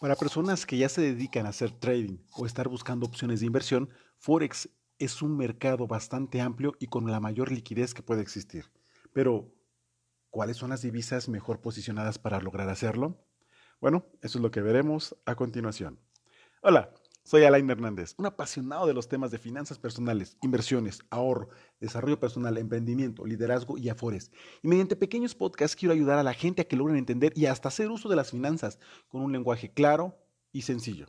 Para personas que ya se dedican a hacer trading o estar buscando opciones de inversión, Forex es un mercado bastante amplio y con la mayor liquidez que puede existir. Pero, ¿cuáles son las divisas mejor posicionadas para lograr hacerlo? Bueno, eso es lo que veremos a continuación. Hola, soy Alain Hernández, un apasionado de los temas de finanzas personales, inversiones, ahorro, desarrollo personal, emprendimiento, liderazgo y afores. Y mediante pequeños podcasts quiero ayudar a la gente a que logren entender y hasta hacer uso de las finanzas con un lenguaje claro y sencillo.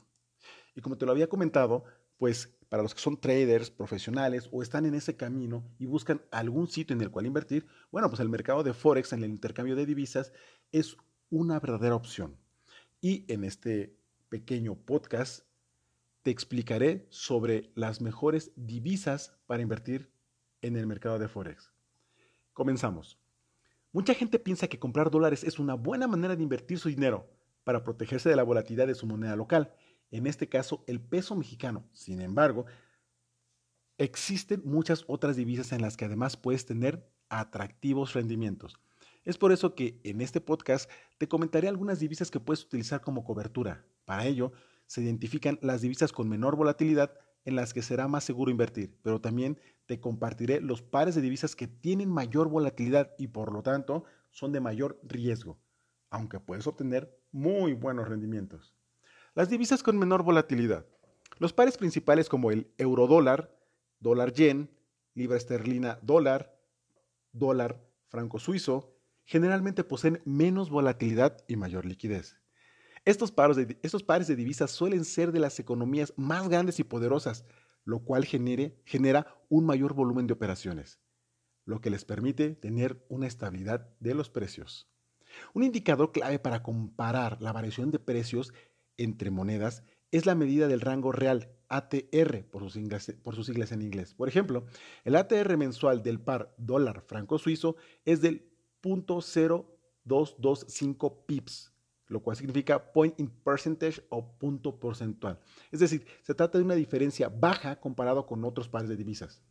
Y como te lo había comentado, pues para los que son traders profesionales o están en ese camino y buscan algún sitio en el cual invertir, bueno, pues el mercado de Forex en el intercambio de divisas es una verdadera opción. Y en este pequeño podcast te explicaré sobre las mejores divisas para invertir en el mercado de Forex. Comenzamos. Mucha gente piensa que comprar dólares es una buena manera de invertir su dinero para protegerse de la volatilidad de su moneda local, en este caso el peso mexicano. Sin embargo, existen muchas otras divisas en las que además puedes tener atractivos rendimientos. Es por eso que en este podcast te comentaré algunas divisas que puedes utilizar como cobertura. Para ello, se identifican las divisas con menor volatilidad en las que será más seguro invertir, pero también te compartiré los pares de divisas que tienen mayor volatilidad y por lo tanto son de mayor riesgo, aunque puedes obtener muy buenos rendimientos. Las divisas con menor volatilidad. Los pares principales como el euro dólar, dólar yen, libra esterlina dólar, dólar franco suizo, generalmente poseen menos volatilidad y mayor liquidez. Estos, pares de divisas suelen ser de las economías más grandes y poderosas, lo cual genera un mayor volumen de operaciones, lo que les permite tener una estabilidad de los precios. Un indicador clave para comparar la variación de precios entre monedas es la medida del rango real, ATR, por sus, por sus siglas en inglés. Por ejemplo, el ATR mensual del par dólar franco suizo es del 0.0225 pips, lo cual significa point in percentage o punto porcentual. Es decir, se trata de una diferencia baja comparado con otros pares de divisas.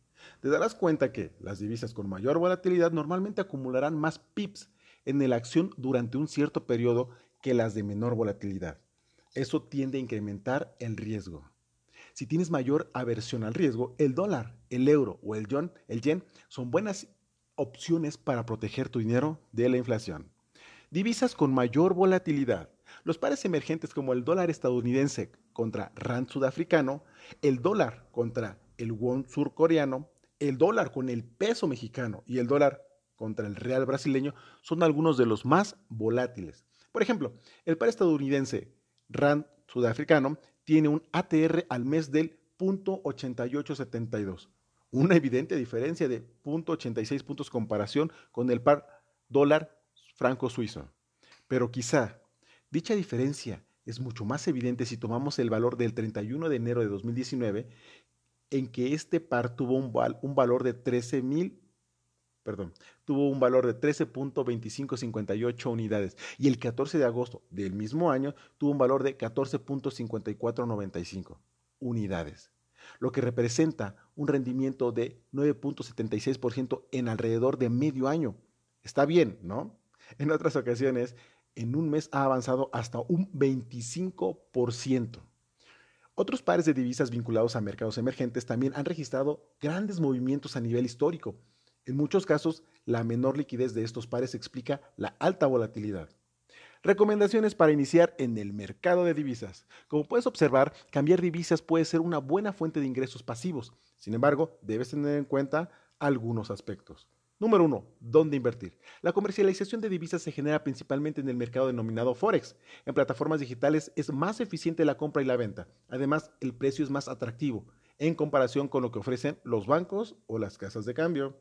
Te darás cuenta que las divisas con mayor volatilidad normalmente acumularán más pips en la acción durante un cierto periodo que las de menor volatilidad. Eso tiende a incrementar el riesgo. Si tienes mayor aversión al riesgo, el dólar, el euro o el yen, el yen son buenas opciones para proteger tu dinero de la inflación. Divisas con mayor volatilidad. Los pares emergentes como el dólar estadounidense contra rand sudafricano, el dólar contra el won surcoreano, el dólar con el peso mexicano y el dólar contra el real brasileño son algunos de los más volátiles. Por ejemplo, el par estadounidense rand sudafricano tiene un ATR al mes del 0.8872, una evidente diferencia de 0.86 puntos comparación con el par dólar franco suizo. Pero quizá dicha diferencia es mucho más evidente si tomamos el valor del 31 de enero de 2019, en que este par tuvo un, un valor de 13 perdón, tuvo un valor de 13.2558 unidades y el 14 de agosto del mismo año tuvo un valor de 14.5495 unidades, lo que representa un rendimiento de 9.76% en alrededor de medio año. Está bien, ¿no? En otras ocasiones, en un mes ha avanzado hasta un 25%. Otros pares de divisas vinculados a mercados emergentes también han registrado grandes movimientos a nivel histórico. En muchos casos, la menor liquidez de estos pares explica la alta volatilidad. Recomendaciones para iniciar en el mercado de divisas. Como puedes observar, cambiar divisas puede ser una buena fuente de ingresos pasivos. Sin embargo, debes tener en cuenta algunos aspectos. Número 1. ¿Dónde invertir? La comercialización de divisas se genera principalmente en el mercado denominado Forex. En plataformas digitales es más eficiente la compra y la venta. Además, el precio es más atractivo en comparación con lo que ofrecen los bancos o las casas de cambio.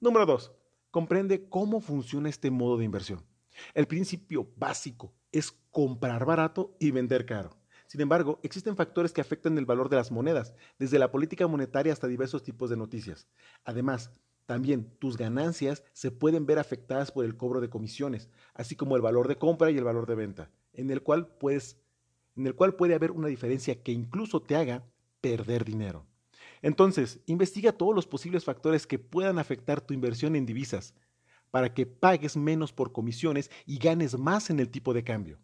Número 2. Comprende cómo funciona este modo de inversión. El principio básico es comprar barato y vender caro. Sin embargo, existen factores que afectan el valor de las monedas, desde la política monetaria hasta diversos tipos de noticias. Además, también tus ganancias se pueden ver afectadas por el cobro de comisiones, así como el valor de compra y el valor de venta, en el cual, puede haber una diferencia que incluso te haga perder dinero. Entonces, investiga todos los posibles factores que puedan afectar tu inversión en divisas para que pagues menos por comisiones y ganes más en el tipo de cambio.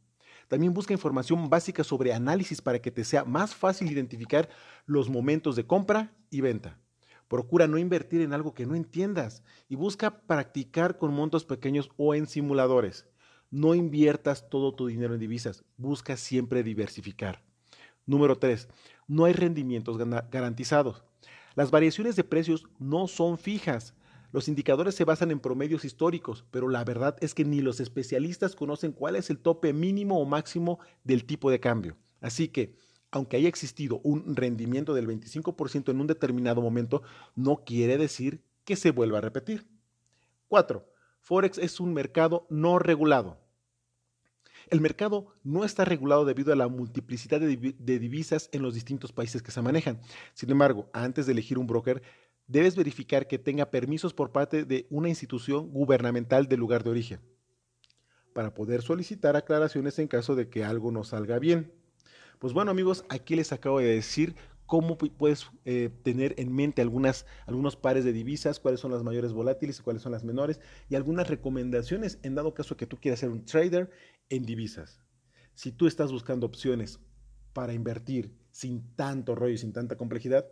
También busca información básica sobre análisis para que te sea más fácil identificar los momentos de compra y venta. Procura no invertir en algo que no entiendas y busca practicar con montos pequeños o en simuladores. No inviertas todo tu dinero en divisas, busca siempre diversificar. Número 3. No hay rendimientos garantizados. Las variaciones de precios no son fijas. Los indicadores se basan en promedios históricos, pero la verdad es que ni los especialistas conocen cuál es el tope mínimo o máximo del tipo de cambio. Así que, aunque haya existido un rendimiento del 25% en un determinado momento, no quiere decir que se vuelva a repetir. 4. Forex es un mercado no regulado. El mercado no está regulado debido a la multiplicidad de, divisas en los distintos países que se manejan. Sin embargo, antes de elegir un broker, debes verificar que tenga permisos por parte de una institución gubernamental del lugar de origen para poder solicitar aclaraciones en caso de que algo no salga bien. Pues bueno amigos, aquí les acabo de decir cómo puedes eh, tener en mente algunas, algunos pares de divisas, cuáles son las mayores volátiles y cuáles son las menores, y algunas recomendaciones en dado caso que tú quieras ser un trader en divisas. Si tú estás buscando opciones para invertir sin tanto rollo y sin tanta complejidad,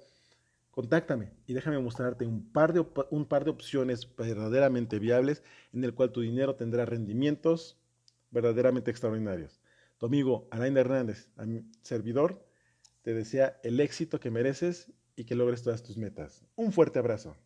contáctame y déjame mostrarte un par de, un par de opciones verdaderamente viables en el cual tu dinero tendrá rendimientos verdaderamente extraordinarios. Tu amigo Alain Hernández, servidor, te desea el éxito que mereces y que logres todas tus metas. Un fuerte abrazo.